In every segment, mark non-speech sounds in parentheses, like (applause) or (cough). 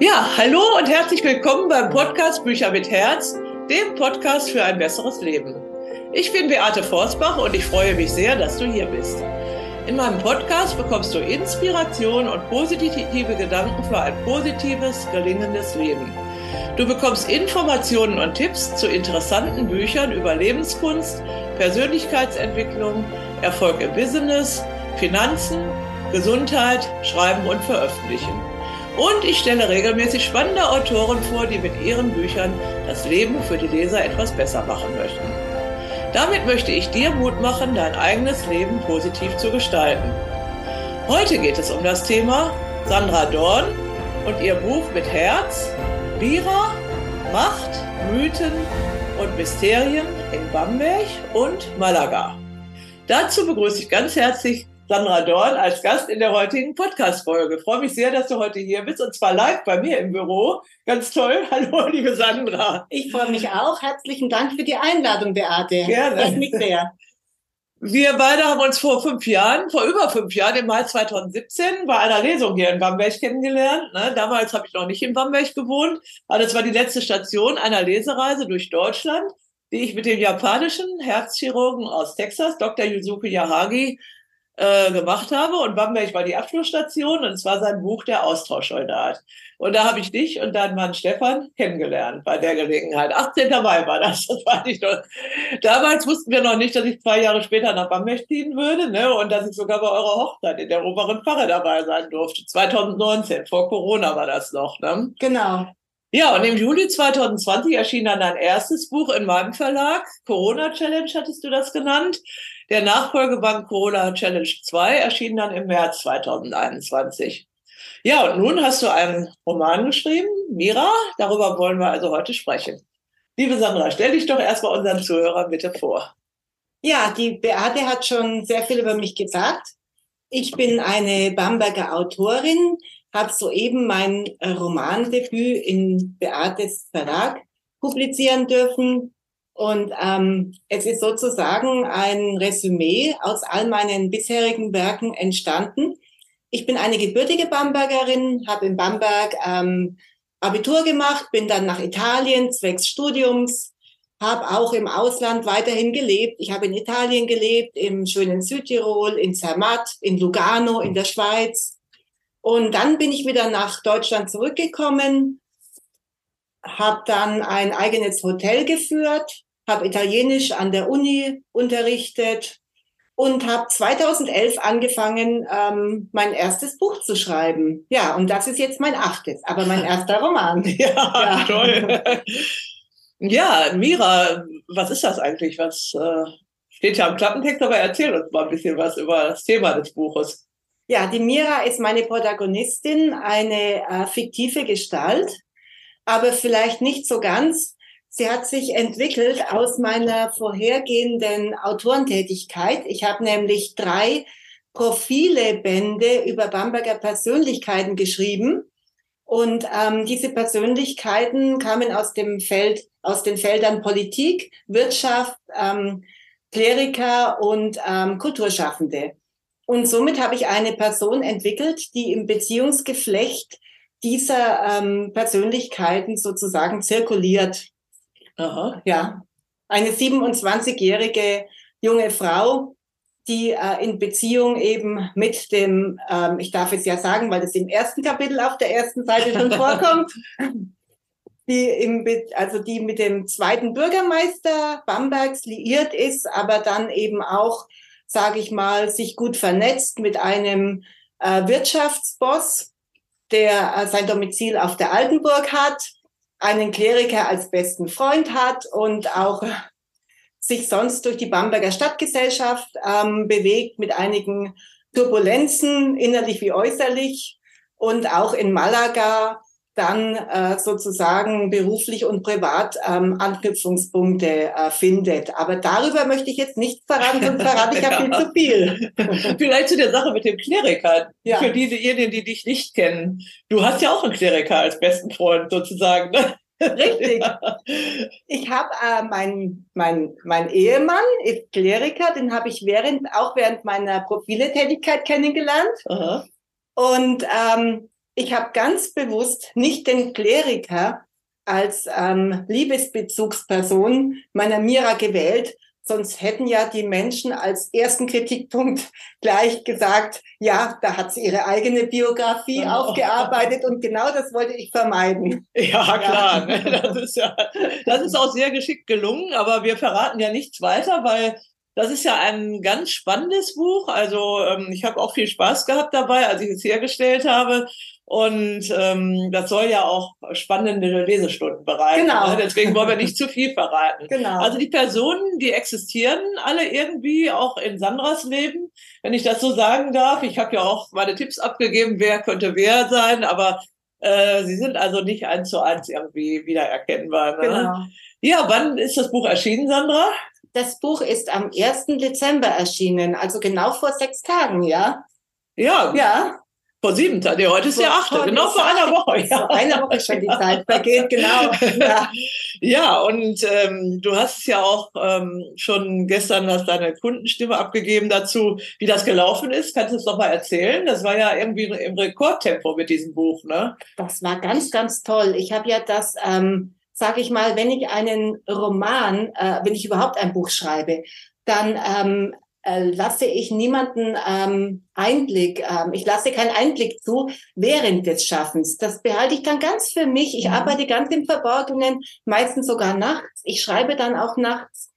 Ja, hallo und herzlich willkommen beim Podcast Bücher mit Herz, dem Podcast für ein besseres Leben. Ich bin Beate Forsbach und ich freue mich sehr, dass du hier bist. In meinem Podcast bekommst du Inspiration und positive Gedanken für ein positives, gelingendes Leben. Du bekommst Informationen und Tipps zu interessanten Büchern über Lebenskunst, Persönlichkeitsentwicklung, Erfolg im Business, Finanzen, Gesundheit, Schreiben und Veröffentlichen. Und ich stelle regelmäßig spannende Autoren vor, die mit ihren Büchern das Leben für die Leser etwas besser machen möchten. Damit möchte ich dir Mut machen, dein eigenes Leben positiv zu gestalten. Heute geht es um das Thema Sandra Dorn und ihr Buch mit Herz, Bira, Macht, Mythen und Mysterien in Bamberg und Malaga. Dazu begrüße ich ganz herzlich Sandra Dorn als Gast in der heutigen Podcast-Folge. Freue mich sehr, dass du heute hier bist und zwar live bei mir im Büro. Ganz toll. (laughs) Hallo, liebe Sandra. Ich freue mich auch. Herzlichen Dank für die Einladung, Beate. Gerne. Das mich sehr. Wir beide haben uns vor fünf Jahren, vor über fünf Jahren, im Mai 2017, bei einer Lesung hier in Bamberg kennengelernt. Ne? Damals habe ich noch nicht in Bamberg gewohnt, aber das war die letzte Station einer Lesereise durch Deutschland, die ich mit dem japanischen Herzchirurgen aus Texas, Dr. Yuzuki Yahagi, äh, gemacht habe. Und Bamberg war die Abschlussstation und es war sein Buch Der Austauschsoldat. Und da habe ich dich und deinen Mann Stefan kennengelernt bei der Gelegenheit. 18. Mai war das, das war nicht nur. Damals wussten wir noch nicht, dass ich zwei Jahre später nach Bamberg ziehen würde ne? und dass ich sogar bei eurer Hochzeit in der oberen Pfarre dabei sein durfte. 2019, vor Corona war das noch. Ne? Genau. Ja, und im Juli 2020 erschien dann dein erstes Buch in meinem Verlag. Corona Challenge hattest du das genannt. Der Nachfolgeband Corona Challenge 2 erschien dann im März 2021. Ja, und nun hast du einen Roman geschrieben, Mira. Darüber wollen wir also heute sprechen. Liebe Sandra, stell dich doch erstmal unseren Zuhörern bitte vor. Ja, die Beate hat schon sehr viel über mich gesagt. Ich bin eine Bamberger Autorin, habe soeben mein Romandebüt in Beates Verlag publizieren dürfen und ähm, es ist sozusagen ein Resümee aus all meinen bisherigen Werken entstanden. Ich bin eine gebürtige Bambergerin, habe in Bamberg ähm, Abitur gemacht, bin dann nach Italien zwecks Studiums, habe auch im Ausland weiterhin gelebt. Ich habe in Italien gelebt, im schönen Südtirol, in Zermatt, in Lugano, in der Schweiz. Und dann bin ich wieder nach Deutschland zurückgekommen, habe dann ein eigenes Hotel geführt, habe Italienisch an der Uni unterrichtet und habe 2011 angefangen, ähm, mein erstes Buch zu schreiben. Ja, und das ist jetzt mein achtes, aber mein (laughs) erster Roman. ja, ja. toll. ja, Mira, was ist das eigentlich? Was äh, steht ja im Klappentext, aber erzähl uns mal ein bisschen was über das Thema des Buches. Ja, die Mira ist meine Protagonistin, eine äh, fiktive Gestalt, aber vielleicht nicht so ganz Sie hat sich entwickelt aus meiner vorhergehenden Autorentätigkeit. Ich habe nämlich drei Profilebände über Bamberger Persönlichkeiten geschrieben. Und ähm, diese Persönlichkeiten kamen aus dem Feld, aus den Feldern Politik, Wirtschaft, ähm, Kleriker und ähm, Kulturschaffende. Und somit habe ich eine Person entwickelt, die im Beziehungsgeflecht dieser ähm, Persönlichkeiten sozusagen zirkuliert. Aha. Ja, eine 27-jährige junge Frau, die äh, in Beziehung eben mit dem, ähm, ich darf es ja sagen, weil das im ersten Kapitel auf der ersten Seite schon (laughs) vorkommt, die im, also die mit dem zweiten Bürgermeister Bambergs liiert ist, aber dann eben auch, sage ich mal, sich gut vernetzt mit einem äh, Wirtschaftsboss, der äh, sein Domizil auf der Altenburg hat einen Kleriker als besten Freund hat und auch sich sonst durch die Bamberger Stadtgesellschaft ähm, bewegt mit einigen Turbulenzen, innerlich wie äußerlich. Und auch in Malaga dann äh, sozusagen beruflich und privat ähm, Anknüpfungspunkte äh, findet. Aber darüber möchte ich jetzt nicht verraten, sonst verrate ich ja viel zu viel. (laughs) Vielleicht zu der Sache mit dem Kleriker. Ja. Für diejenigen, die dich nicht kennen. Du hast ja auch einen Kleriker als besten Freund sozusagen. Ne? Richtig. (laughs) Ich habe äh, mein, mein, mein Ehemann ist Kleriker, den habe ich während, auch während meiner Profile-Tätigkeit kennengelernt. Aha. Und ähm, ich habe ganz bewusst nicht den Kleriker als ähm, Liebesbezugsperson meiner Mira gewählt, Sonst hätten ja die Menschen als ersten Kritikpunkt (laughs) gleich gesagt, ja, da hat sie ihre eigene Biografie genau. aufgearbeitet und genau das wollte ich vermeiden. (laughs) Ja, klar. Ja. Das, ist ja, das ist auch sehr geschickt gelungen, aber wir verraten ja nichts weiter, weil das ist ja ein ganz spannendes Buch. Also ähm, ich habe auch viel Spaß gehabt dabei, als ich es hergestellt habe. Und ähm, das soll ja auch spannende Lesestunden bereiten. Genau. Ne? Deswegen wollen wir nicht zu viel verraten. Genau. Also die Personen, die existieren alle irgendwie auch in Sandras Leben, wenn ich das so sagen darf. Ich habe ja auch meine Tipps abgegeben, wer könnte wer sein, aber äh, sie sind also nicht eins zu eins irgendwie wiedererkennbar. Ne? Genau. Ja, wann ist das Buch erschienen, Sandra? Das Buch ist am 1. Dezember erschienen, also genau vor sechs Tagen, ja? Ja. Ja. Vor sieben Tagen, nee, heute ist der achte, genau vor einer Woche. Ja. (laughs) Vor einer Woche schon die Zeit vergeht, genau. Ja, (laughs) ja und ähm, du hast ja auch ähm, schon gestern hast deine Kundenstimme abgegeben dazu, wie das gelaufen ist. Kannst du es noch mal erzählen? Das war ja irgendwie im Rekordtempo mit diesem Buch, ne? Das war ganz, ganz toll. Ich habe ja das, ähm, sage ich mal, wenn ich einen Roman, äh, wenn ich überhaupt ein Buch schreibe, dann ähm, äh, lasse ich niemanden ähm, Einblick, ähm, ich lasse keinen Einblick zu während des Schaffens. Das behalte ich dann ganz für mich. Ich mhm. arbeite ganz im Verborgenen, meistens sogar nachts. Ich schreibe dann auch nachts.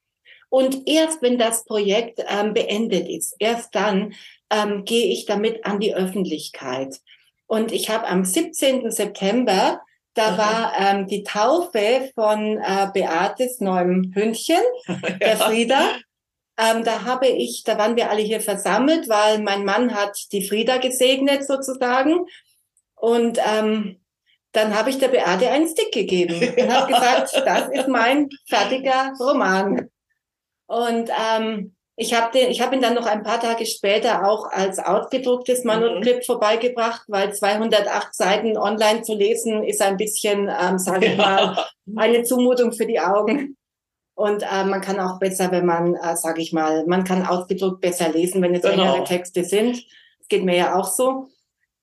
Und erst wenn das Projekt ähm, beendet ist, erst dann ähm, gehe ich damit an die Öffentlichkeit. Und ich habe am 17. September, da war ähm, die Taufe von äh, Beates neuem Hündchen, (laughs) der Frieda. Ähm, da habe ich, da waren wir alle hier versammelt, weil mein Mann hat die Frieda gesegnet sozusagen. Und ähm, dann habe ich der Beate einen Stick gegeben und habe gesagt, (laughs) das ist mein fertiger Roman. Und ähm, ich habe den, ich habe ihn dann noch ein paar Tage später auch als ausgedrucktes Manuskript mhm. vorbeigebracht, weil 208 Seiten online zu lesen ist ein bisschen, ähm, sage ich mal, eine Zumutung für die Augen. Und äh, man kann auch besser, wenn man, äh, sage ich mal, man kann ausgedruckt besser lesen, wenn es genau. längere Texte sind. Das geht mir ja auch so.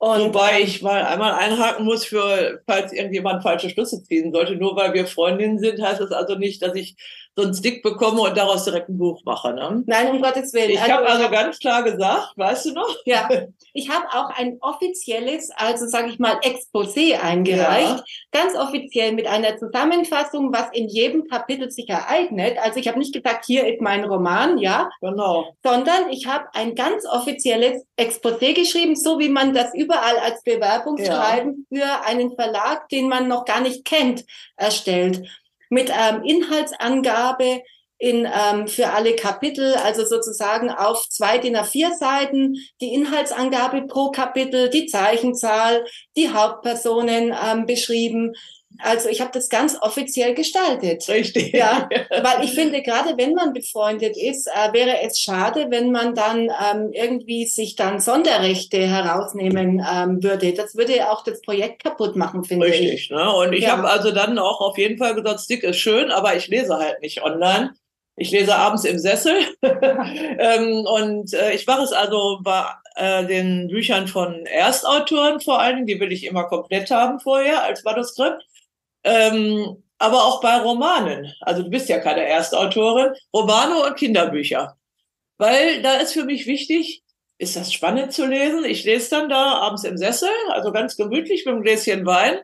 Und, Wobei ich mal einmal einhaken muss, für falls irgendjemand falsche Schlüsse ziehen sollte. Nur weil wir Freundinnen sind, heißt das also nicht, dass ich so einen Stick bekomme und daraus direkt ein Buch mache. Ne? Nein, um Gottes Willen. Ich also, habe also ganz klar gesagt, weißt du noch? Ja, ich habe auch ein offizielles, also sage ich mal, Exposé eingereicht. Ja. Ganz offiziell mit einer Zusammenfassung, was in jedem Kapitel sich ereignet. Also ich habe nicht gesagt, hier ist mein Roman, ja. Genau. Sondern ich habe ein ganz offizielles Exposé geschrieben, so wie man das überall als Bewerbungsschreiben ja. für einen Verlag, den man noch gar nicht kennt, erstellt mit ähm, Inhaltsangabe in, ähm, für alle Kapitel, also sozusagen auf zwei DIN A4 Seiten, die Inhaltsangabe pro Kapitel, die Zeichenzahl, die Hauptpersonen ähm, beschrieben, also ich habe das ganz offiziell gestaltet. Richtig. Ja, (laughs) weil ich finde, gerade wenn man befreundet ist, äh, wäre es schade, wenn man dann ähm, irgendwie sich dann Sonderrechte herausnehmen ähm, würde. Das würde auch das Projekt kaputt machen, finde Richtig, ich. Richtig. Ne? Und ich ja. habe also dann auch auf jeden Fall gesagt, Stick ist schön, aber ich lese halt nicht online. Ich lese abends im Sessel. (laughs) ähm, und äh, ich mache es also bei äh, den Büchern von Erstautoren vor Dingen, die will ich immer komplett haben vorher als Manuskript. Ähm, aber auch bei Romanen. Also du bist ja keine Erstautorin. Romane und Kinderbücher. Weil da ist für mich wichtig, ist das spannend zu lesen. Ich lese dann da abends im Sessel, also ganz gemütlich mit einem Gläschen Wein.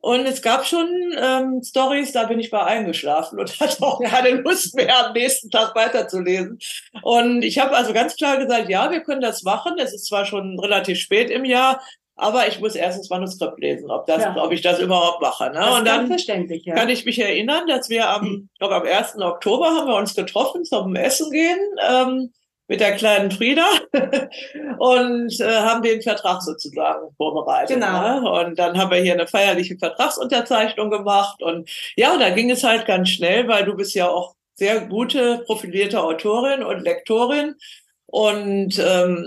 Und es gab schon ähm, Stories, da bin ich bei eingeschlafen und (laughs) hatte auch keine Lust mehr, am nächsten Tag weiterzulesen. Und ich habe also ganz klar gesagt, ja, wir können das machen. Es ist zwar schon relativ spät im Jahr, aber ich muss erst das Manuskript lesen, ob, das, ja. ob ich das überhaupt mache. Ne? und dann ja. kann ich mich erinnern, dass wir am, hm. glaube am 1. Oktober haben wir uns getroffen zum Essen gehen ähm, mit der kleinen Frieda (laughs) und äh, haben den Vertrag sozusagen vorbereitet. Genau. Ne? Und dann haben wir hier eine feierliche Vertragsunterzeichnung gemacht. Und ja, da ging es halt ganz schnell, weil du bist ja auch sehr gute, profilierte Autorin und Lektorin. Und ähm,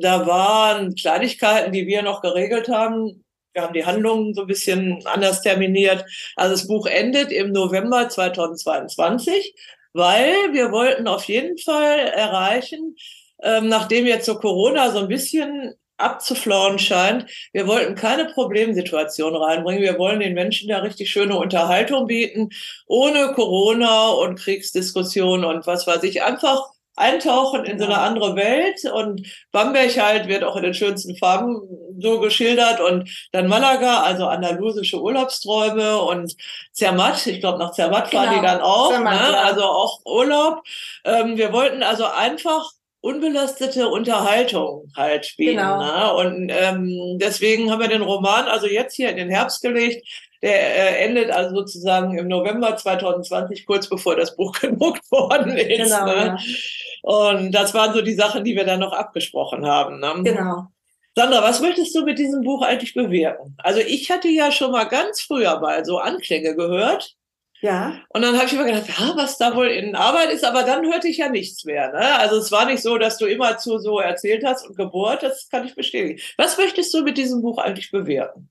da waren Kleinigkeiten, die wir noch geregelt haben. Wir haben die Handlungen so ein bisschen anders terminiert. Also das Buch endet im November 2022, weil wir wollten auf jeden Fall erreichen, ähm, nachdem jetzt so Corona so ein bisschen abzuflauen scheint. Wir wollten keine Problemsituation reinbringen. Wir wollen den Menschen ja richtig schöne Unterhaltung bieten, ohne Corona und Kriegsdiskussionen und was weiß ich. Einfach eintauchen in so eine andere Welt und Bamberg halt wird auch in den schönsten Farben so geschildert und dann Malaga, also andalusische Urlaubsträume und Zermatt, ich glaube nach Zermatt genau. fahren die dann auch, Zermatt, ne? ja. also auch Urlaub. Ähm, wir wollten also einfach unbelastete Unterhaltung halt bieten. Genau. Ne? Und ähm, deswegen haben wir den Roman also jetzt hier in den Herbst gelegt. Der äh, endet also sozusagen im November 2020, kurz bevor das Buch (laughs) gedruckt worden ist. Genau, ne? ja. Und das waren so die Sachen, die wir dann noch abgesprochen haben. Ne? Genau. Sandra, was möchtest du mit diesem Buch eigentlich bewirken? Also ich hatte ja schon mal ganz früher mal so Anklänge gehört ja. Und dann habe ich immer gedacht, ja, was da wohl in Arbeit ist, aber dann hörte ich ja nichts mehr. Ne? Also es war nicht so, dass du immer zu so erzählt hast und gebohrt, das kann ich bestätigen. Was möchtest du mit diesem Buch eigentlich bewirken?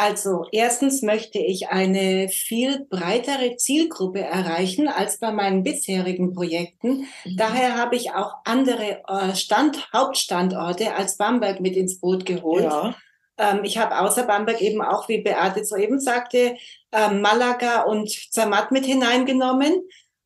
Also erstens möchte ich eine viel breitere Zielgruppe erreichen als bei meinen bisherigen Projekten. Mhm. Daher habe ich auch andere äh, Stand, Hauptstandorte als Bamberg mit ins Boot geholt. Ja. Ähm, ich habe außer Bamberg eben auch, wie Beate soeben sagte, ähm, Malaga und Zermatt mit hineingenommen.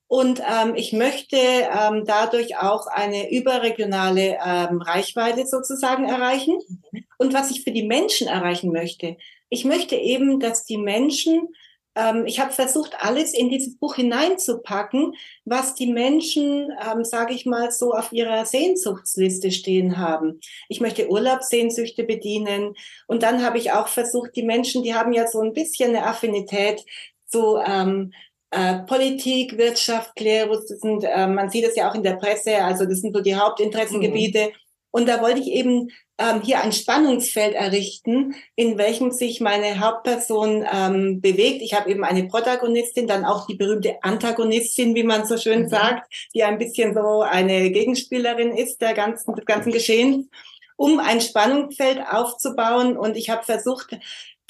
Und ähm, ich möchte ähm, dadurch auch eine überregionale ähm, Reichweite sozusagen erreichen. Mhm. Und was ich für die Menschen erreichen möchte, ich möchte eben, dass die Menschen ähm, ich habe versucht, alles in dieses Buch hineinzupacken, was die Menschen, ähm, sage ich mal, so auf ihrer Sehnsuchtsliste stehen haben. Ich möchte Urlaubssehnsüchte bedienen. Und dann habe ich auch versucht, die Menschen, die haben ja so ein bisschen eine Affinität zu ähm, äh, Politik, Wirtschaft, Klerus, das sind, äh, man sieht es ja auch in der Presse, also das sind so die Hauptinteressengebiete. Mhm. Und da wollte ich eben ähm, hier ein Spannungsfeld errichten, in welchem sich meine Hauptperson ähm, bewegt. Ich habe eben eine Protagonistin, dann auch die berühmte Antagonistin, wie man so schön mhm. sagt, die ein bisschen so eine Gegenspielerin ist der ganzen, des ganzen Geschehens, um ein Spannungsfeld aufzubauen. Und ich habe versucht,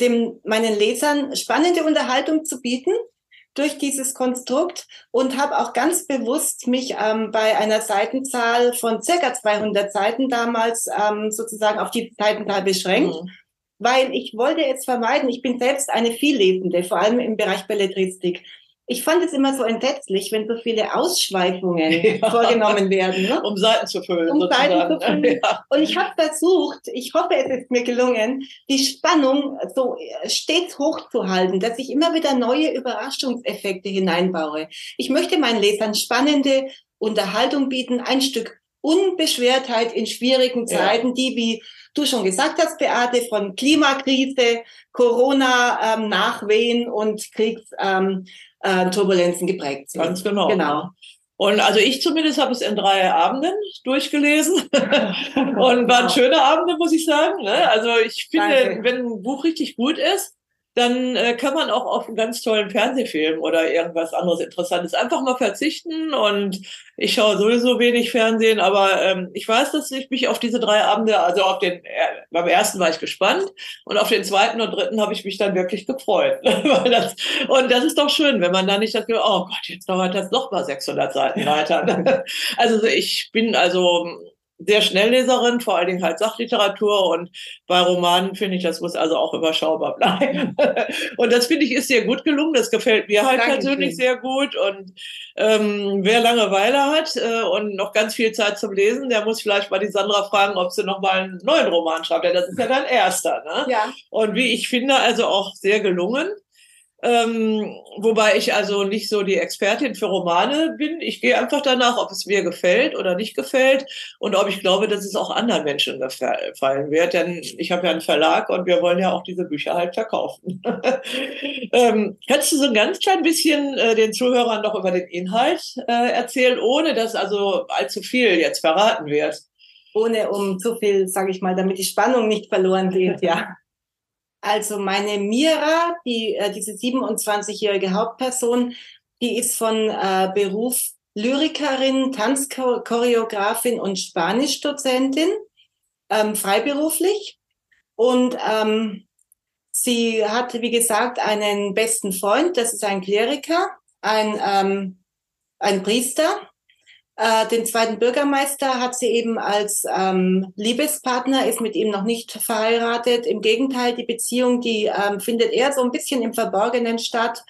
dem, meinen Lesern spannende Unterhaltung zu bieten durch dieses Konstrukt und habe auch ganz bewusst mich ähm, bei einer Seitenzahl von circa 200 Seiten damals ähm, sozusagen auf die Seitenzahl beschränkt. Mhm. Weil ich wollte jetzt vermeiden, ich bin selbst eine Viellesende, vor allem im Bereich Belletristik ich fand es immer so entsetzlich, wenn so viele Ausschweifungen (laughs) ja. vorgenommen werden. Ne? Um Seiten zu füllen. Um Seiten zu füllen. (laughs) Ja. Und ich habe versucht, ich hoffe, es ist mir gelungen, die Spannung so stets hochzuhalten, dass ich immer wieder neue Überraschungseffekte hineinbaue. Ich möchte meinen Lesern spannende Unterhaltung bieten, ein Stück Unbeschwertheit in schwierigen Zeiten, ja. die, wie du schon gesagt hast, Beate, von Klimakrise, Corona, ähm, Nachwehen und Kriegs, ähm, äh, Turbulenzen geprägt sind. Ganz genau. Genau. Und also ich zumindest habe es in drei Abenden durchgelesen (laughs) und waren schöne Abende, muss ich sagen. Ne? Also ich finde, Danke. wenn ein Buch richtig gut ist, dann äh, kann man auch auf einen ganz tollen Fernsehfilm oder irgendwas anderes Interessantes einfach mal verzichten. Und ich schaue sowieso wenig Fernsehen, aber ähm, ich weiß, dass ich mich auf diese drei Abende, also auf den, äh, beim ersten war ich gespannt und auf den zweiten und dritten habe ich mich dann wirklich gefreut. (laughs) das, und das ist doch schön, wenn man dann nicht das oh Gott, jetzt dauert das noch mal 600 Seiten weiter. (laughs) also ich bin also sehr Schnellleserin, vor allen Dingen halt Sachliteratur und bei Romanen finde ich, das muss also auch überschaubar bleiben. (laughs) und das finde ich ist sehr gut gelungen. Das gefällt mir halt Dankeschön. persönlich sehr gut. Und ähm, wer Langeweile hat äh, und noch ganz viel Zeit zum Lesen, der muss vielleicht mal die Sandra fragen, ob sie noch mal einen neuen Roman schreibt. Ja, das ist ja dein erster. Ne? Ja. Und wie ich finde, also auch sehr gelungen. Ähm, wobei ich also nicht so die Expertin für Romane bin. Ich gehe einfach danach, ob es mir gefällt oder nicht gefällt und ob ich glaube, dass es auch anderen Menschen gefallen wird. Denn ich habe ja einen Verlag und wir wollen ja auch diese Bücher halt verkaufen. (laughs) ähm, kannst du so ein ganz klein bisschen äh, den Zuhörern noch über den Inhalt äh, erzählen, ohne dass also allzu viel jetzt verraten wird? Ohne um zu viel, sage ich mal, damit die Spannung nicht verloren geht, ja. (laughs) Also meine Mira, die, äh, diese 27-jährige Hauptperson, die ist von äh, Beruf Lyrikerin, Tanzchoreografin und Spanischdozentin, ähm, freiberuflich. Und ähm, sie hat, wie gesagt, einen besten Freund, das ist ein Kleriker, ein, ähm, ein Priester. Äh, den zweiten Bürgermeister hat sie eben als ähm, Liebespartner, ist mit ihm noch nicht verheiratet. Im Gegenteil, die Beziehung, die ähm, findet eher so ein bisschen im Verborgenen statt.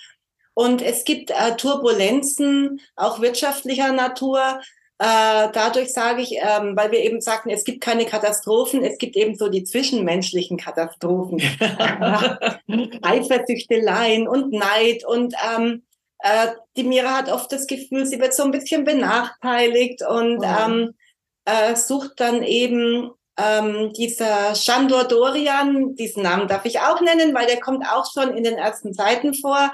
Und es gibt äh, Turbulenzen, auch wirtschaftlicher Natur. Äh, dadurch sage ich, ähm, weil wir eben sagten, es gibt keine Katastrophen, es gibt eben so die zwischenmenschlichen Katastrophen. (laughs) (laughs) Eifersüchteleien und Neid und ähm, äh, die Mira hat oft das Gefühl, sie wird so ein bisschen benachteiligt und oh. ähm, äh, sucht dann eben ähm, dieser Shandor Dorian, diesen Namen darf ich auch nennen, weil der kommt auch schon in den ersten Seiten vor,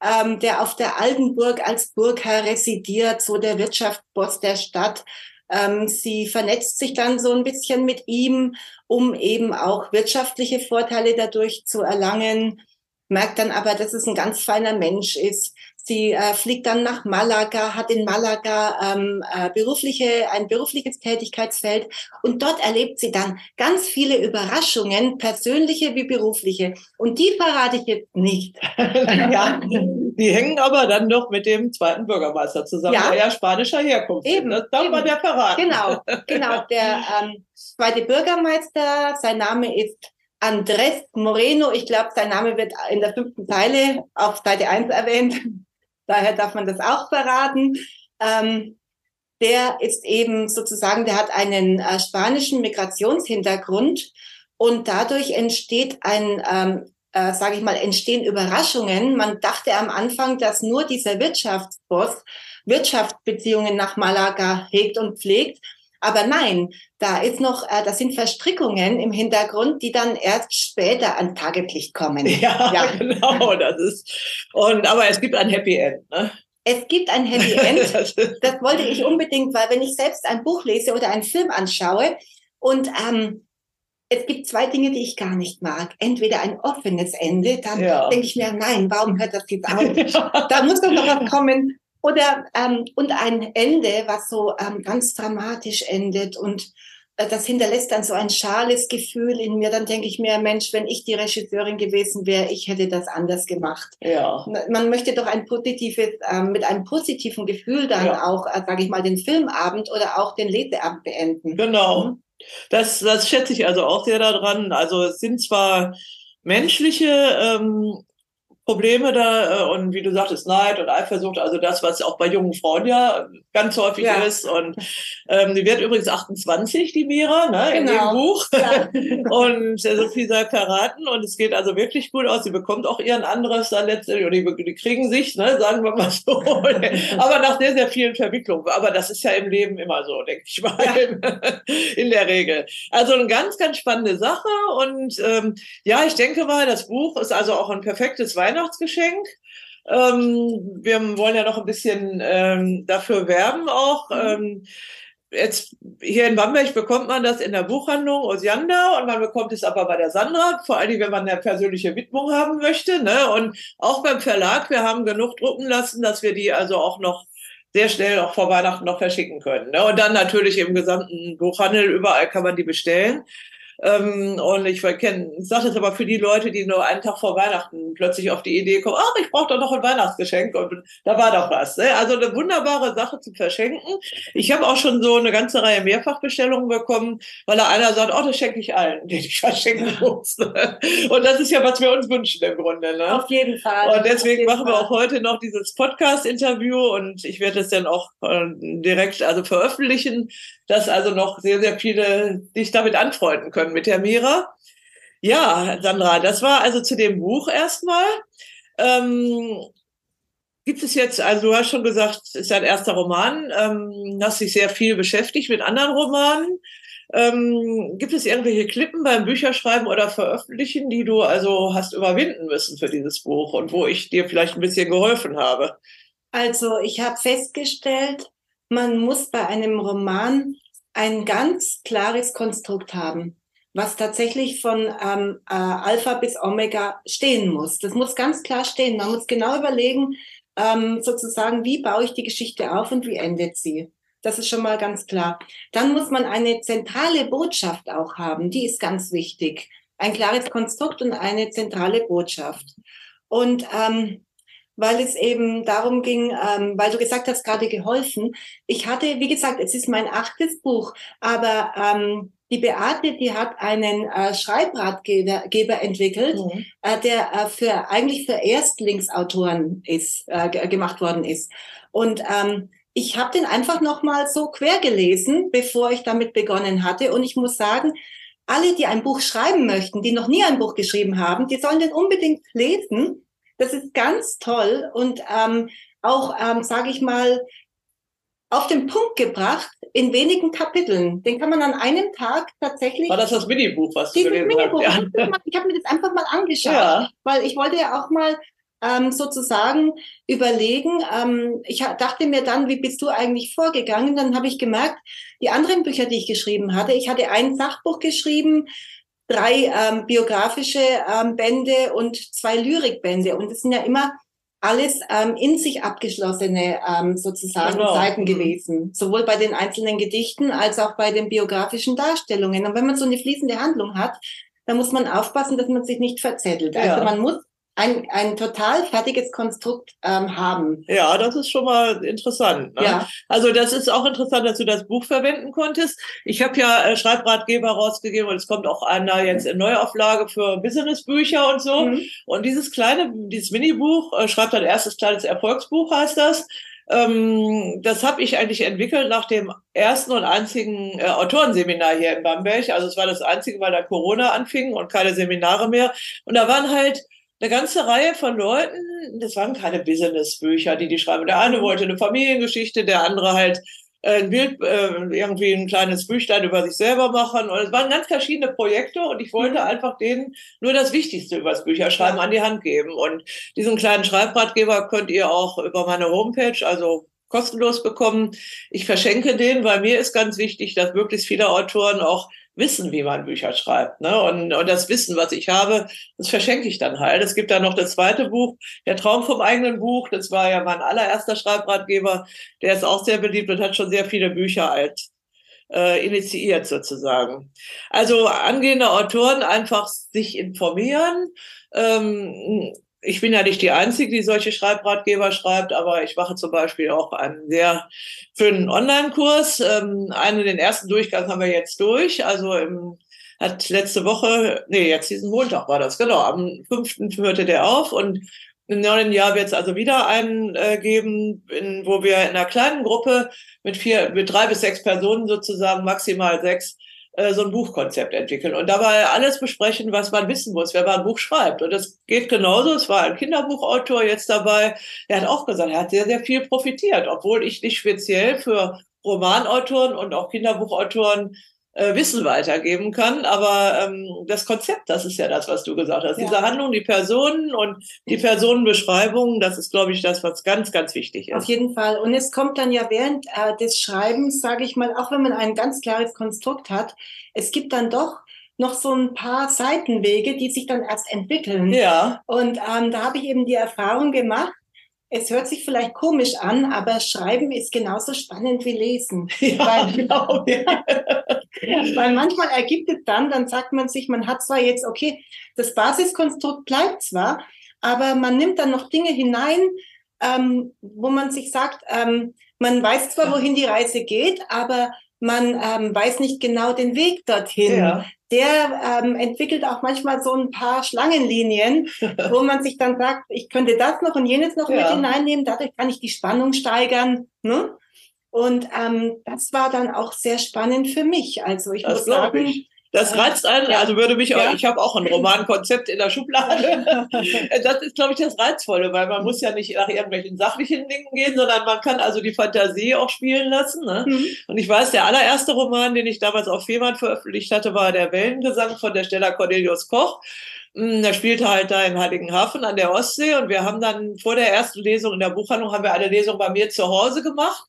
ähm, der auf der Altenburg als Burgherr residiert, so der Wirtschaftsboss der Stadt. Ähm, sie vernetzt sich dann so ein bisschen mit ihm, um eben auch wirtschaftliche Vorteile dadurch zu erlangen, merkt dann aber, dass es ein ganz feiner Mensch ist, Sie äh, fliegt dann nach Malaga, hat in Malaga ähm, äh, berufliche, ein berufliches Tätigkeitsfeld und dort erlebt sie dann ganz viele Überraschungen, persönliche wie berufliche. Und die verrate ich jetzt nicht. (laughs) ja, die (laughs) hängen aber dann doch mit dem zweiten Bürgermeister zusammen, ja. der ja spanischer Herkunft Eben, ist. Das darf man ja verraten. Genau, genau. (laughs) Der ähm, zweite Bürgermeister, sein Name ist Andrés Moreno. Ich glaube, sein Name wird in der fünften Zeile auf Seite 1 erwähnt. (laughs) Daher darf man das auch verraten. Ähm, der ist eben sozusagen, der hat einen äh, spanischen Migrationshintergrund und dadurch entsteht ein, ähm, äh, sage ich mal, entstehen Überraschungen. Man dachte am Anfang, dass nur dieser Wirtschaftsboss Wirtschaftsbeziehungen nach Malaga hegt und pflegt. Aber nein, da ist noch, äh, das sind Verstrickungen im Hintergrund, die dann erst später an Tageslicht kommen. (laughs) Ja, ja, genau, das ist. Und aber es gibt ein Happy End. Ne? Es gibt ein Happy End. (laughs) das wollte ich unbedingt, weil wenn ich selbst ein Buch lese oder einen Film anschaue und ähm, es gibt zwei Dinge, die ich gar nicht mag. Entweder ein offenes Ende, dann ja. denke ich mir, nein, warum hört das jetzt auf? (laughs) da muss doch noch was kommen, oder ähm, und ein Ende, was so ähm, ganz dramatisch endet und äh, das hinterlässt dann so ein schales Gefühl in mir. Dann denke ich mir, Mensch, wenn ich die Regisseurin gewesen wäre, ich hätte das anders gemacht. Ja. Man möchte doch ein positives, ähm, mit einem positiven Gefühl dann ja. auch, äh, sage ich mal, den Filmabend oder auch den Leseabend beenden. Genau. Mhm. Das, das schätze ich also auch sehr daran. Also es sind zwar menschliche ähm, Probleme da äh, und wie du sagtest, Neid und Eifersucht, also das, was auch bei jungen Frauen ja ganz häufig ja. ist. Und ähm, die wird übrigens 28, die Mira, ne, genau. in dem genau. Buch. Ja. (laughs) und äh, so viel sei verraten. Und es geht also wirklich gut aus. Sie bekommt auch ihren anderes dann letztendlich, und die, die kriegen sich, ne, sagen wir mal so. (laughs) Aber nach sehr, sehr vielen Verwicklungen. Aber das ist ja im Leben immer so, denke ich mal, (laughs) in der Regel. Also eine ganz, ganz spannende Sache. Und ähm, ja, ich denke mal, das Buch ist also auch ein perfektes Weihnachtsgeschenk. Ähm, wir wollen ja noch ein bisschen ähm, dafür werben auch. Mhm. Ähm, jetzt hier in Bamberg bekommt man das in der Buchhandlung Osiander und man bekommt es aber bei der Sandra, vor allem wenn man eine persönliche Widmung haben möchte. Ne? Und auch beim Verlag, wir haben genug drucken lassen, dass wir die also auch noch sehr schnell auch vor Weihnachten noch verschicken können. Ne? Und dann natürlich im gesamten Buchhandel, überall kann man die bestellen. Ähm, und ich sage das aber für die Leute, die nur einen Tag vor Weihnachten plötzlich auf die Idee kommen, ach, ich brauche doch noch ein Weihnachtsgeschenk und da war doch was. Ne? Also eine wunderbare Sache zu verschenken. Ich habe auch schon so eine ganze Reihe Mehrfachbestellungen bekommen, weil da einer sagt, oh, das schenke ich allen, den ich verschenken muss. Ne? Und das ist ja, was wir uns wünschen im Grunde. Ne? Auf jeden Fall. Und deswegen machen wir auch heute noch dieses Podcast-Interview und ich werde es dann auch äh, direkt also veröffentlichen, dass also noch sehr, sehr viele sich damit anfreunden können mit der Mira. Ja, Sandra, das war also zu dem Buch erstmal. Ähm, gibt es jetzt, also du hast schon gesagt, es ist dein erster Roman, ähm, hast dich sehr viel beschäftigt mit anderen Romanen. Ähm, gibt es irgendwelche Klippen beim Bücherschreiben oder Veröffentlichen, die du also hast überwinden müssen für dieses Buch und wo ich dir vielleicht ein bisschen geholfen habe? Also ich habe festgestellt, man muss bei einem Roman ein ganz klares Konstrukt haben, was tatsächlich von ähm, äh, Alpha bis Omega stehen muss. Das muss ganz klar stehen. Man muss genau überlegen, ähm, sozusagen, wie baue ich die Geschichte auf und wie endet sie. Das ist schon mal ganz klar. Dann muss man eine zentrale Botschaft auch haben. Die ist ganz wichtig. Ein klares Konstrukt und eine zentrale Botschaft. Und ähm, weil es eben darum ging, ähm, weil du gesagt hast, gerade geholfen. Ich hatte, wie gesagt, es ist mein achtes Buch, aber ähm, die Beate, die hat einen äh, Schreibratgeber entwickelt, mhm. äh, der äh, für eigentlich für Erstlingsautoren ist äh, gemacht worden ist. Und ähm, ich habe den einfach noch mal so quer gelesen, bevor ich damit begonnen hatte. Und ich muss sagen, alle, die ein Buch schreiben möchten, die noch nie ein Buch geschrieben haben, die sollen den unbedingt lesen, das ist ganz toll und ähm, auch, ähm, sage ich mal, auf den Punkt gebracht in wenigen Kapiteln. Den kann man an einem Tag tatsächlich. War das das Minibuch, was du gelesen Minibuch. hast? Ja. Ich habe mir das einfach mal angeschaut, ja. weil ich wollte ja auch mal ähm, sozusagen überlegen. Ähm, ich dachte mir dann, wie bist du eigentlich vorgegangen? Dann habe ich gemerkt, die anderen Bücher, die ich geschrieben hatte, ich hatte ein Sachbuch geschrieben, drei ähm, biografische ähm, Bände und zwei Lyrikbände. Und es sind ja immer alles ähm, in sich abgeschlossene ähm, sozusagen genau. Seiten mhm. gewesen, sowohl bei den einzelnen Gedichten als auch bei den biografischen Darstellungen. Und wenn man so eine fließende Handlung hat, dann muss man aufpassen, dass man sich nicht verzettelt. Also ja. Also man muss ein, ein total fertiges Konstrukt ähm, haben. Ja, das ist schon mal interessant. Ne? Ja. Also das ist auch interessant, dass du das Buch verwenden konntest. Ich habe ja äh, Schreibratgeber rausgegeben und es kommt auch einer jetzt in Neuauflage für Businessbücher und so. Mhm. Und dieses kleine, dieses Minibuch, äh, schreibt ein erstes kleines Erfolgsbuch, heißt das. Ähm, das habe ich eigentlich entwickelt nach dem ersten und einzigen äh, Autorenseminar hier in Bamberg. Also es war das einzige, weil da Corona anfing und keine Seminare mehr. Und da waren halt eine ganze Reihe von Leuten, das waren keine Businessbücher, die die schreiben. Der eine wollte eine Familiengeschichte, der andere halt äh, ein Bild, äh, irgendwie ein kleines Büchlein über sich selber machen. Und es waren ganz verschiedene Projekte und ich wollte mhm. einfach denen nur das Wichtigste über das Bücherschreiben an die Hand geben. Und diesen kleinen Schreibratgeber könnt ihr auch über meine Homepage, also kostenlos bekommen. Ich verschenke den, weil mir ist ganz wichtig, dass möglichst viele Autoren auch wissen, wie man Bücher schreibt. Ne? Und, und das Wissen, was ich habe, das verschenke ich dann halt. Es gibt da noch das zweite Buch, Der Traum vom eigenen Buch. Das war ja mein allererster Schreibratgeber. Der ist auch sehr beliebt und hat schon sehr viele Bücher alt äh, initiiert sozusagen. Also angehende Autoren einfach sich informieren. Ähm, ich bin ja nicht die Einzige, die solche Schreibratgeber schreibt, aber ich mache zum Beispiel auch einen sehr schönen Online-Kurs. Ähm, einen den ersten Durchgang haben wir jetzt durch. Also im, hat letzte Woche, nee, jetzt diesen Montag war das, genau, am fünften hörte der auf und im neuen Jahr wird es also wieder einen äh, geben, in, wo wir in einer kleinen Gruppe mit vier, mit drei bis sechs Personen sozusagen, maximal sechs, äh, so ein Buchkonzept entwickeln und dabei alles besprechen, was man wissen muss, wenn man ein Buch schreibt. Und das geht genauso. Es war ein Kinderbuchautor jetzt dabei. Er hat auch gesagt, er hat sehr, sehr viel profitiert, obwohl ich nicht speziell für Romanautoren und auch Kinderbuchautoren äh, Wissen weitergeben kann. Aber ähm, das Konzept, das ist ja das, was du gesagt hast. Ja. Diese Handlung, die Personen und die Personenbeschreibungen, das ist, glaube ich, das, was ganz, ganz wichtig ist. Auf jeden Fall. Und es kommt dann ja während äh, des Schreibens, sage ich mal, auch wenn man ein ganz klares Konstrukt hat, es gibt dann doch noch so ein paar Seitenwege, die sich dann erst entwickeln. Ja. Und ähm, da habe ich eben die Erfahrung gemacht, es hört sich vielleicht komisch an, aber Schreiben ist genauso spannend wie Lesen. (laughs) Ja, weil, genau. (laughs) weil manchmal ergibt es dann, dann sagt man sich, man hat zwar jetzt, okay, das Basiskonstrukt bleibt zwar, aber man nimmt dann noch Dinge hinein, ähm, wo man sich sagt, ähm, man weiß zwar, wohin die Reise geht, aber man ähm, weiß nicht genau den Weg dorthin. Ja. Der ähm, entwickelt auch manchmal so ein paar Schlangenlinien, (laughs) wo man sich dann sagt, ich könnte das noch und jenes noch ja. mit hineinnehmen, dadurch kann ich die Spannung steigern. Ne? Und ähm, das war dann auch sehr spannend für mich. Also ich das muss sagen, ich. Das reizt einen, also würde mich auch, ja. ich habe auch ein Romankonzept in der Schublade. (laughs) das ist, glaube ich, das Reizvolle, weil man muss ja nicht nach irgendwelchen sachlichen Dingen gehen, sondern man kann also die Fantasie auch spielen lassen. Ne? Mhm. Und ich weiß, der allererste Roman, den ich damals auf Fehmarn veröffentlicht hatte, war der Wellengesang von der Stella Cornelius Koch. Hm, der spielte halt da in Heiligenhafen an der Ostsee und wir haben dann vor der ersten Lesung in der Buchhandlung haben wir eine Lesung bei mir zu Hause gemacht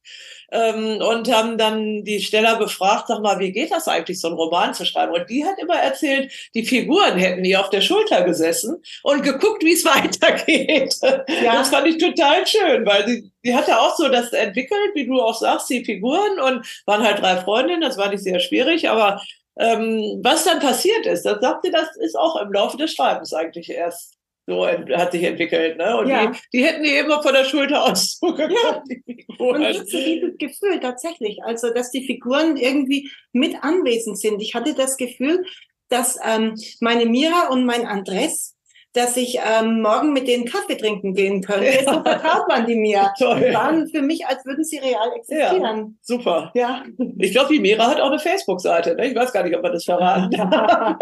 ähm, und haben dann die Steller befragt, sag mal, wie geht das eigentlich, so einen Roman zu schreiben? Und die hat immer erzählt, die Figuren hätten ihr auf der Schulter gesessen und geguckt, wie es (laughs) weitergeht. Ja. Das fand ich total schön, weil sie, die hatte auch so das entwickelt, wie du auch sagst, die Figuren und waren halt drei Freundinnen, das war nicht sehr schwierig, aber ähm, was dann passiert ist, das sagt sie, das ist auch im Laufe des Schreibens eigentlich erst so hat sich entwickelt. Ne? Und Ja. die, die hätten die immer von der Schulter (laughs) aus zugekommen, Ja. die Und Figuren. jetzt so dieses Gefühl tatsächlich, also dass die Figuren irgendwie mit anwesend sind. Ich hatte das Gefühl, dass ähm, meine Mira und mein Andres, dass ich ähm, morgen mit denen Kaffee trinken gehen könnte. Ja. So vertraut man die mir. (laughs) Toll. Die waren für mich, als würden sie real existieren. Super. Ja. Ich glaube, die Mira hat auch eine Facebook-Seite. Ne? Ich weiß gar nicht, ob man das verraten (laughs) darf.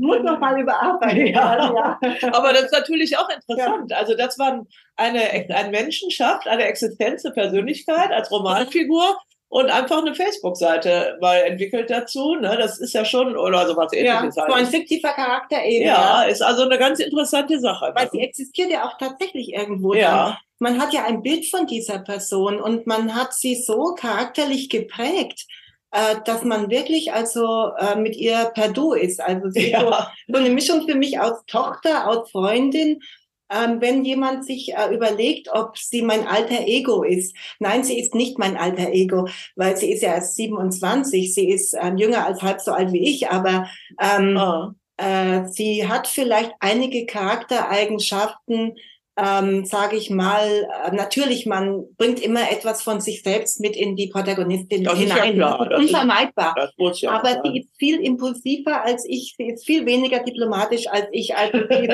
Muss noch mal überarbeiten. Ja. ja. Aber das ist natürlich auch interessant. Also das war eine, ein Menschen schafft, eine Existenz, eine Persönlichkeit als Romanfigur und einfach eine Facebook-Seite mal entwickelt dazu. Ne? Das ist ja schon, oder sowas Ja, ähnliches. so ein halt. fiktiver Charakter eben. ja, ist also eine ganz interessante Sache. Weil sie existiert ja auch tatsächlich irgendwo. dann. ja, Man hat ja ein Bild von dieser Person und man hat sie so charakterlich geprägt, äh, dass man wirklich also äh, mit ihr per Du ist. Also ist so, ja, so eine Mischung für mich aus Tochter, aus Freundin. Ähm, wenn jemand sich äh, überlegt, ob sie mein alter Ego ist. Nein, sie ist nicht mein alter Ego, weil sie ist ja erst 27. Sie ist ähm, jünger als halb so alt wie ich, aber ähm, ah, äh, sie hat vielleicht einige Charaktereigenschaften, ähm, sage ich mal. Äh, natürlich, man bringt immer etwas von sich selbst mit in die Protagonistin Das ist ja hinein. klar, Das ist das ist- unvermeidbar. das muss ja Aber sein. sie ist viel impulsiver als ich. Sie ist viel weniger diplomatisch als ich. Also sie,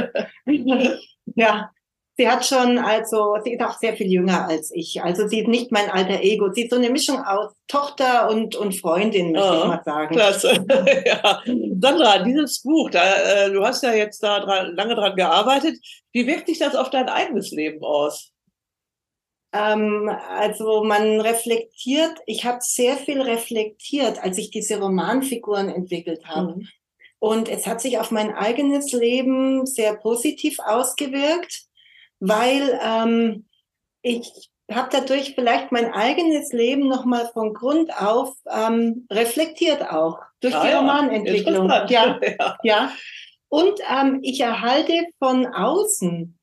(laughs) ja, sie hat schon, also sie ist auch sehr viel jünger als ich. Also sie ist nicht mein alter Ego. Sie ist so eine Mischung aus Tochter und, und Freundin, möchte Ah, ich mal sagen. Klasse. (laughs) ja. Sandra, dieses Buch, da, äh, du hast ja jetzt da dran, lange dran gearbeitet. Wie wirkt sich das auf dein eigenes Leben aus? Ähm, also man reflektiert, ich habe sehr viel reflektiert, als ich diese Romanfiguren entwickelt habe. Mhm. Und es hat sich auf mein eigenes Leben sehr positiv ausgewirkt, weil ähm, ich habe dadurch vielleicht mein eigenes Leben nochmal von Grund auf ähm, reflektiert auch durch Ah die ja, Romanentwicklung. Ja, (laughs) ja. ja. Und ähm, ich erhalte von außen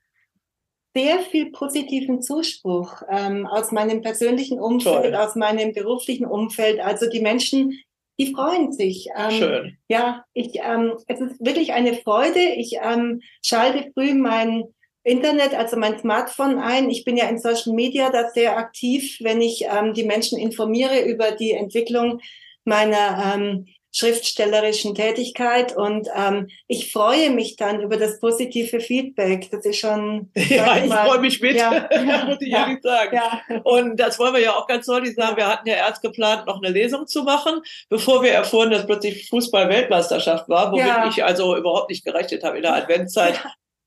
sehr viel positiven Zuspruch ähm, aus meinem persönlichen Umfeld, Toll. aus meinem beruflichen Umfeld. Also die Menschen, die freuen sich. Ähm, Schön. ja, ich, ähm, es ist wirklich eine Freude. Ich ähm, schalte früh mein Internet, also mein Smartphone ein. Ich bin ja in Social Media da sehr aktiv, wenn ich ähm, die Menschen informiere über die Entwicklung meiner ähm, schriftstellerischen Tätigkeit und ähm, ich freue mich dann über das positive Feedback. Das ist schon. (laughs) Ja, ich mal, freue mich mit, Ja, (laughs) ja, muss ich ja. ehrlich sagen. Ja, Und das wollen wir ja auch ganz deutlich sagen. Wir hatten ja erst geplant, noch eine Lesung zu machen, bevor wir erfuhren, dass plötzlich Fußball-Weltmeisterschaft war, womit ich also überhaupt nicht gerechnet habe in der Adventszeit.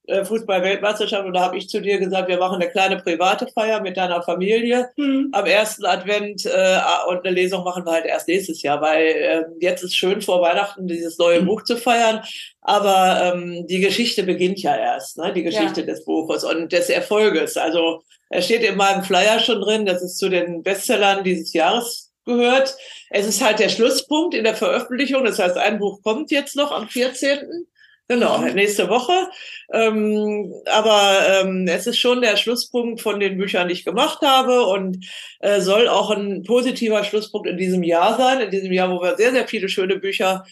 Äh, Fußball-Weltmeisterschaft und da habe ich zu dir gesagt, wir machen eine kleine private Feier mit deiner Familie hm, am ersten Advent äh, und eine Lesung machen wir halt erst nächstes Jahr, weil äh, jetzt ist schön vor Weihnachten dieses neue Buch zu feiern, aber ähm, die Geschichte beginnt ja erst, ne? die Geschichte des Buches und des Erfolges. Also er steht in meinem Flyer schon drin, dass es zu den Bestsellern dieses Jahres gehört. Es ist halt der Schlusspunkt in der Veröffentlichung, das heißt, ein Buch kommt jetzt noch am 14. Genau, nächste Woche. Ähm, aber ähm, es ist schon der Schlusspunkt von den Büchern, die ich gemacht habe und äh, soll auch ein positiver Schlusspunkt in diesem Jahr sein, in diesem Jahr, wo wir sehr, sehr viele schöne Bücher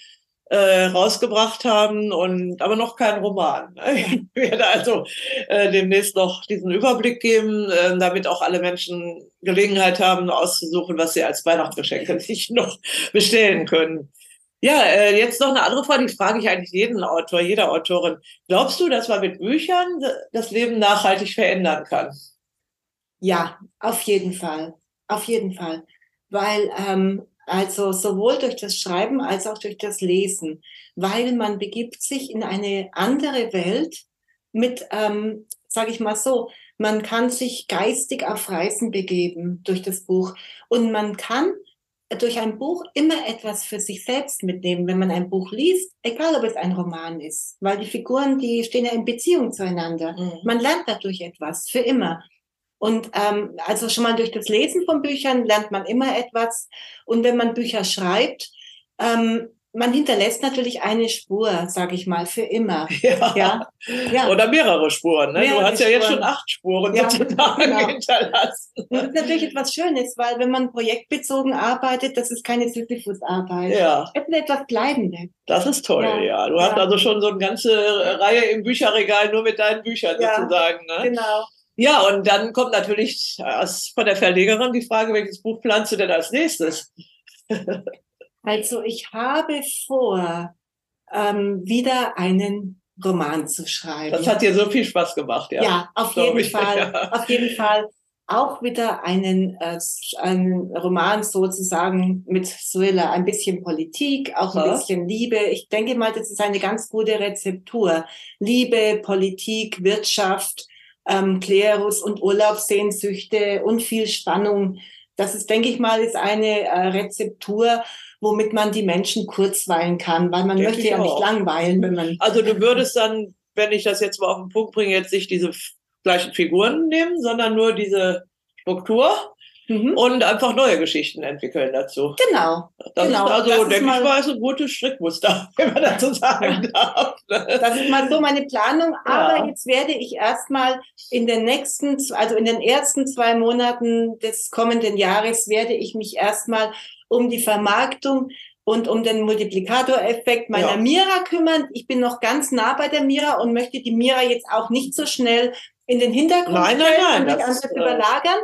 äh, rausgebracht haben und aber noch kein Roman. (laughs) Ich werde also äh, demnächst noch diesen Überblick geben, äh, damit auch alle Menschen Gelegenheit haben, auszusuchen, was sie als Weihnachtsgeschenke (laughs) sich noch bestellen können. Ja, äh, jetzt noch eine andere Frage, die frage ich eigentlich jeden Autor, jeder Autorin. Glaubst du, dass man mit Büchern das Leben nachhaltig verändern kann? Ja, auf jeden Fall. Auf jeden Fall. Weil, ähm, also sowohl durch das Schreiben als auch durch das Lesen, weil man begibt sich in eine andere Welt mit, ähm, sage ich mal so, man kann sich geistig auf Reisen begeben durch das Buch und man kann durch ein Buch immer etwas für sich selbst mitnehmen, wenn man ein Buch liest, egal ob es ein Roman ist, weil die Figuren, die stehen ja in Beziehung zueinander. Man lernt dadurch etwas, für immer. Und ähm, also schon mal durch das Lesen von Büchern lernt man immer etwas. Und wenn man Bücher schreibt, ähm, man hinterlässt natürlich eine Spur, sage ich mal, für immer. (laughs) Ja. ja. ja. Oder mehrere Spuren. Ne? Mehrere du hast ja jetzt schon acht Spuren ja, sozusagen genau. hinterlassen. Das ist natürlich etwas Schönes, weil wenn man projektbezogen arbeitet, das ist keine Sisyphus-Arbeit. Ja. Es ist etwas Bleibendes. Das ist toll, ja. ja. Du hast also schon so eine ganze Reihe im Bücherregal nur mit deinen Büchern sozusagen. Ne? Genau. Ja, und dann kommt natürlich von der Verlegerin die Frage, welches Buch planst du denn als nächstes? (laughs) Also ich habe vor, ähm, wieder einen Roman zu schreiben. Das hat dir so viel Spaß gemacht, ja. Ja, auf jeden ich. (laughs) Fall. Ja. Auf jeden Fall auch wieder einen, äh, einen Roman sozusagen mit Thriller, ein bisschen Politik, auch ein bisschen Liebe. Ich denke mal, das ist eine ganz gute Rezeptur. Liebe, Politik, Wirtschaft, ähm, Klerus und Urlaubssehnsüchte und viel Spannung. Das ist, denke ich mal, ist eine äh, Rezeptur, womit man die Menschen kurzweilen kann, weil man Denke möchte ja auch. nicht langweilen, wenn man. Also du würdest dann, wenn ich das jetzt mal auf den Punkt bringe, jetzt nicht diese gleichen Figuren nehmen, sondern nur diese Struktur mhm. und einfach neue Geschichten entwickeln dazu. Genau. Das genau. ist also, denke ich mal, ist ein gutes Strickmuster, (laughs) wenn man dazu sagen darf. Das ist mal so meine Planung. Aber ja. jetzt werde ich erstmal in den nächsten, also in den ersten zwei Monaten des kommenden Jahres werde ich mich erstmal um die Vermarktung und um den Multiplikatoreffekt meiner ja. Mira kümmern. Ich bin noch ganz nah bei der Mira und möchte die Mira jetzt auch nicht so schnell in den Hintergrund nein, nein, nein, und das, das überlagern.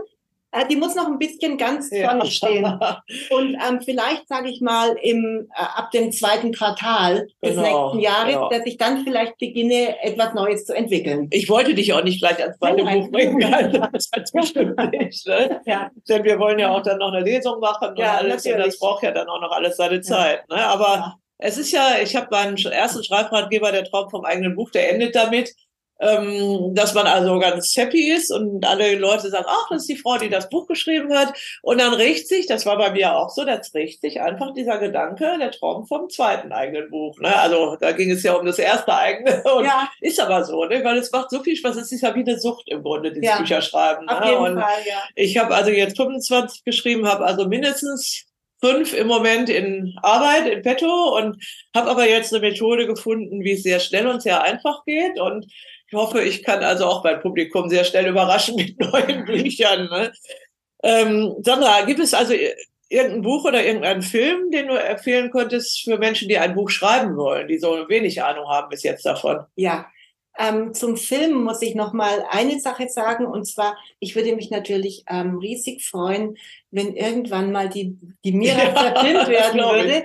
Äh, die muss noch ein bisschen ganz ja. vorne stehen. (laughs) Und ähm, vielleicht sage ich mal im äh, ab dem zweiten Quartal des genau. nächsten Jahres, ja. dass ich dann vielleicht beginne, etwas Neues zu entwickeln. Ich wollte dich auch nicht gleich als zweite Buch bringen. das hat bestimmt nicht. Ne? Ja. Denn wir wollen ja auch dann noch eine Lesung machen und ja, alles. Und das braucht ja dann auch noch alles seine Zeit. Ne? Aber es ist ja, ich habe meinen ersten Schreibratgeber, der Traum vom eigenen Buch, der endet damit ähm, dass man also ganz happy ist und alle Leute sagen, ach, das ist die Frau, die das Buch geschrieben hat. Und dann riecht sich, das war bei mir auch so, das riecht sich einfach dieser Gedanke, der Traum vom zweiten eigenen Buch. Ne? Also da ging es ja um das erste eigene. (laughs) Und ja. Ist aber so, ne? weil es macht so viel Spaß. Es ist ja wie eine Sucht im Grunde, dieses ja. Bücherschreiben. Auf ne? jeden und Fall, ja. Ich habe also jetzt 25 geschrieben, habe also mindestens fünf im Moment in Arbeit, in petto und habe aber jetzt eine Methode gefunden, wie es sehr schnell und sehr einfach geht. Und ich hoffe, ich kann also auch mein Publikum sehr schnell überraschen mit neuen (laughs) Büchern. Ne? Ähm, Sandra, gibt es also irgendein Buch oder irgendeinen Film, den du empfehlen könntest für Menschen, die ein Buch schreiben wollen, die so wenig Ahnung haben bis jetzt davon? Ja, ähm, zum Film muss ich noch mal eine Sache sagen und zwar, ich würde mich natürlich ähm, riesig freuen, wenn irgendwann mal die die Mira (laughs) ja, verfilmt werden würde.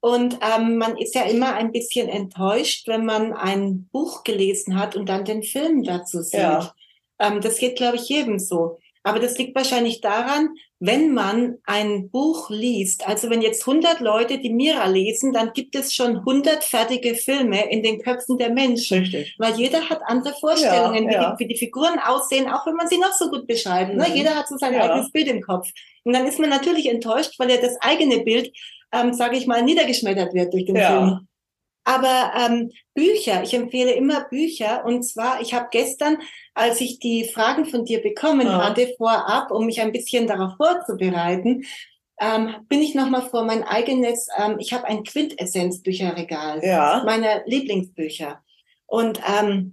Und ähm, man ist ja immer ein bisschen enttäuscht, wenn man ein Buch gelesen hat und dann den Film dazu sieht. Ja. Ähm, das geht, glaube ich, jedem so. Aber das liegt wahrscheinlich daran, wenn man ein Buch liest, also wenn jetzt 100 Leute die Mira lesen, dann gibt es schon 100 fertige Filme in den Köpfen der Menschen. Richtig. Weil jeder hat andere Vorstellungen, ja, ja. Wie, die, wie, die, Figuren aussehen, auch wenn man sie noch so gut beschreibt. Ne? Mhm. Ne? Jeder hat so sein ja. eigenes Bild im Kopf. Und dann ist man natürlich enttäuscht, weil ja das eigene Bild ähm, sage ich mal, niedergeschmettert wird durch den ja. Film. Aber ähm, Bücher, ich empfehle immer Bücher. Und zwar, ich habe gestern, als ich die Fragen von dir bekommen ja. hatte, vorab, um mich ein bisschen darauf vorzubereiten, ähm, bin ich nochmal vor mein eigenes, ähm, ich habe ein Quintessenz-Bücherregal ja. meiner Lieblingsbücher. Und ähm,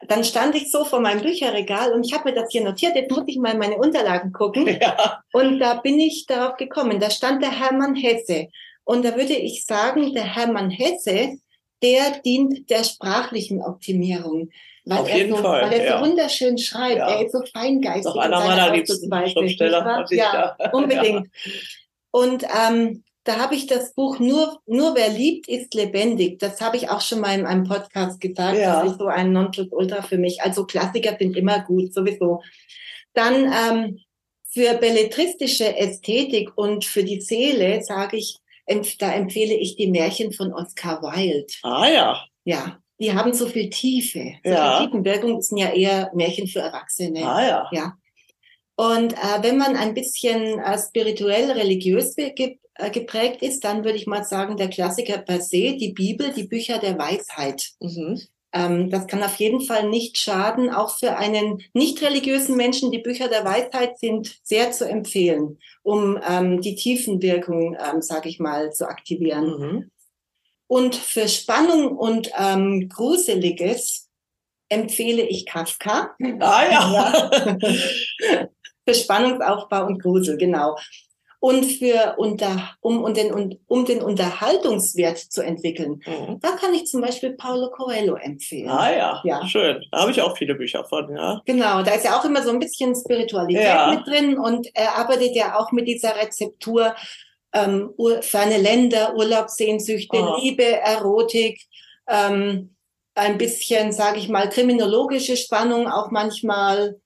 dann stand ich so vor meinem Bücherregal und ich habe mir das hier notiert, jetzt muss ich mal in meine Unterlagen gucken. (laughs) Ja. Und da bin ich darauf gekommen, da stand der Hermann Hesse. Und da würde ich sagen, der Hermann Hesse, der dient der sprachlichen Optimierung. Weil Auf jeden so, Fall. Weil er ja. so wunderschön schreibt. Ja. Er ist so feingeistig. Doch einer meiner liebsten Schriftsteller. Ja, unbedingt. Und ähm, da habe ich das Buch nur, nur wer liebt, ist lebendig. Das habe ich auch schon mal in einem Podcast gesagt. Ja. Das ist so ein Nonplusultra für mich. Also Klassiker sind immer gut, sowieso. Dann ähm, für belletristische Ästhetik und für die Seele sage ich, da empfehle ich die Märchen von Oscar Wilde. Ah ja. Ja, die haben so viel Tiefe. So ja. Tiefenwirkung sind ja eher Märchen für Erwachsene. Ah ja. Ja. Und äh, wenn man ein bisschen äh, spirituell religiös äh, geprägt ist, dann würde ich mal sagen, der Klassiker per se, die Bibel, die Bücher der Weisheit. Mhm. Ähm, das kann auf jeden Fall nicht schaden. Auch für einen nicht religiösen Menschen, die Bücher der Weisheit sind sehr zu empfehlen, um ähm, die Tiefenwirkung, ähm, sage ich mal, zu aktivieren. Mhm. Und für Spannung und ähm, Gruseliges empfehle ich Kafka. Ah ja. (laughs) für Spannungsaufbau und Grusel, genau. Und für unter, um, um, den, um den Unterhaltungswert zu entwickeln, mhm. da kann ich zum Beispiel Paulo Coelho empfehlen. Ah ja, ja. schön. Da habe ich auch viele Bücher von, ja. Genau, da ist ja auch immer so ein bisschen Spiritualität ja. mit drin und er arbeitet ja auch mit dieser Rezeptur ähm, ferne Länder, Urlaubssehnsüchte, oh. Liebe, Erotik, ähm, ein bisschen, sage ich mal, kriminologische Spannung, auch manchmal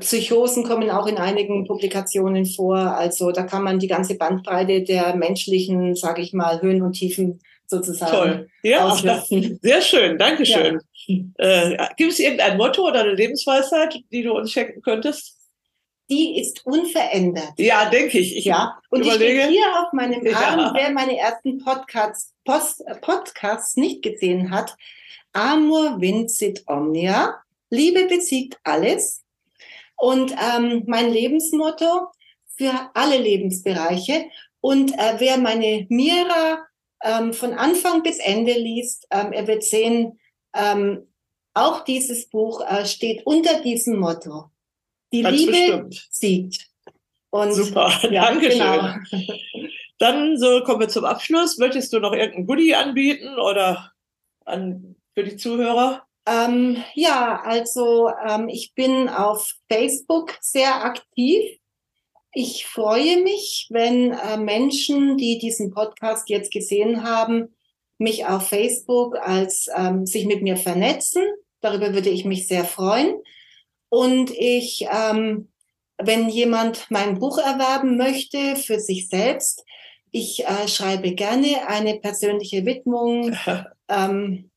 Psychosen kommen auch in einigen Publikationen vor. Also da kann man die ganze Bandbreite der menschlichen, sage ich mal, Höhen und Tiefen sozusagen Toll. Ja, auslassen. sehr schön, Dankeschön. Ja. Äh, gibt es irgendein Motto oder eine Lebensweisheit, die du uns schenken könntest? Die ist unverändert. Ja, denke ich. ich. Ja, und überlege. ich hier auf meinem ja. Arm, wer meine ersten Podcasts, Post, Podcasts nicht gesehen hat, Amor vincit omnia, Liebe besiegt alles, und ähm, mein Lebensmotto für alle Lebensbereiche. Und äh, wer meine Mira ähm, von Anfang bis Ende liest, ähm, er wird sehen, ähm, auch dieses Buch äh, steht unter diesem Motto. Die Ganz Liebe bestimmt. siegt. Und, Super, (laughs) ja, danke genau. (laughs) Dann so kommen wir zum Abschluss. Möchtest du noch irgendein Goodie anbieten oder an, für die Zuhörer? Ähm, ja, also ähm, ich bin auf Facebook sehr aktiv. Ich freue mich, wenn äh, Menschen, die diesen Podcast jetzt gesehen haben, mich auf Facebook als ähm, sich mit mir vernetzen. Darüber würde ich mich sehr freuen. Und ich, ähm, wenn jemand mein Buch erwerben möchte für sich selbst, ich äh, schreibe gerne eine persönliche Widmung. (laughs) ähm,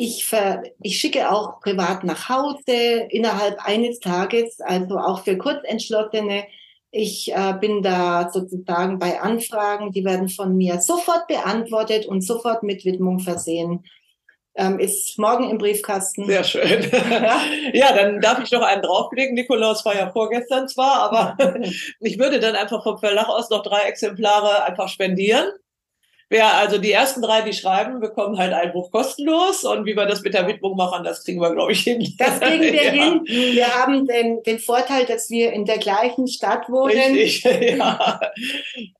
ich, ver, ich schicke auch privat nach Hause innerhalb eines Tages, also auch für Kurzentschlossene. Ich äh, bin da sozusagen bei Anfragen, die werden von mir sofort beantwortet und sofort mit Widmung versehen. Ähm, ist morgen im Briefkasten. Sehr schön. Ja? dann darf ich noch einen drauflegen. Nikolaus war ja vorgestern zwar, aber (laughs) ich würde dann einfach vom Verlag aus noch drei Exemplare einfach spendieren. Wer also die ersten drei, die schreiben, bekommen halt ein Buch kostenlos. Und wie wir das mit der Widmung machen, das kriegen wir, glaube ich, hin. Das kriegen wir (laughs) ja. hin. Wir haben den, den Vorteil, dass wir in der gleichen Stadt wohnen. Richtig, (laughs) ja.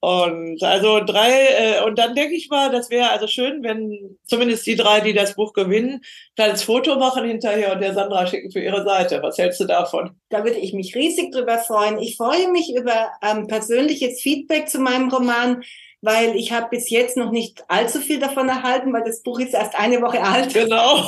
Und also drei, äh, und dann denke ich mal, das wäre also schön, wenn zumindest die drei, die das Buch gewinnen, kleines Foto machen hinterher und der Sandra schicken für ihre Seite. Was hältst du davon? Da würde ich mich riesig drüber freuen. Ich freue mich über ähm, persönliches Feedback zu meinem Roman weil ich habe bis jetzt noch nicht allzu viel davon erhalten, weil das Buch ist erst eine Woche alt. Genau.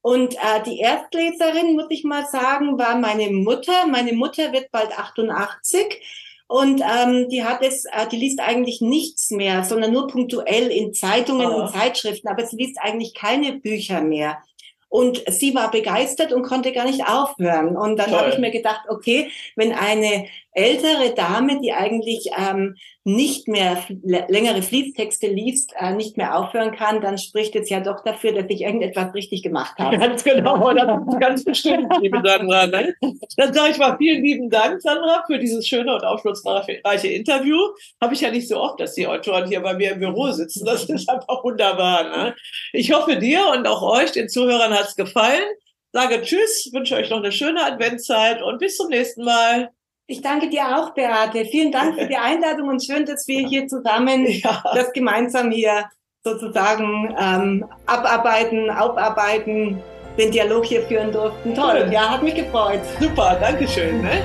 Und, äh, die Erstleserin, muss ich mal sagen, war meine Mutter. Meine Mutter wird bald 88 und ähm, die hat es, äh, die liest eigentlich nichts mehr, sondern nur punktuell in Zeitungen oh. und Zeitschriften, aber sie liest eigentlich keine Bücher mehr. Und sie war begeistert und konnte gar nicht aufhören. Und dann habe ich mir gedacht, okay, wenn eine ältere Dame, die eigentlich ähm, nicht mehr längere Fließtexte liest, äh, nicht mehr aufhören kann, dann spricht es ja doch dafür, dass ich irgendetwas richtig gemacht habe. (laughs) Ganz genau, das ganz bestimmt, liebe Sandra. Ne? Dann sage ich mal vielen lieben Dank, Sandra, für dieses schöne und aufschlussreiche Interview. Habe ich ja nicht so oft, dass die Autoren hier bei mir im Büro sitzen. Das ist einfach wunderbar. Ne? Ich hoffe, dir und auch euch, den Zuhörern, hat es gefallen. Sage Tschüss, wünsche euch noch eine schöne Adventszeit und bis zum nächsten Mal. Ich danke dir auch, Beate. Vielen Dank für die (laughs) Einladung und schön, dass wir hier zusammen (laughs) ja. das gemeinsam hier sozusagen ähm, abarbeiten, aufarbeiten, den Dialog hier führen durften. Toll, ja, hat mich gefreut. Super, Dankeschön. Ne?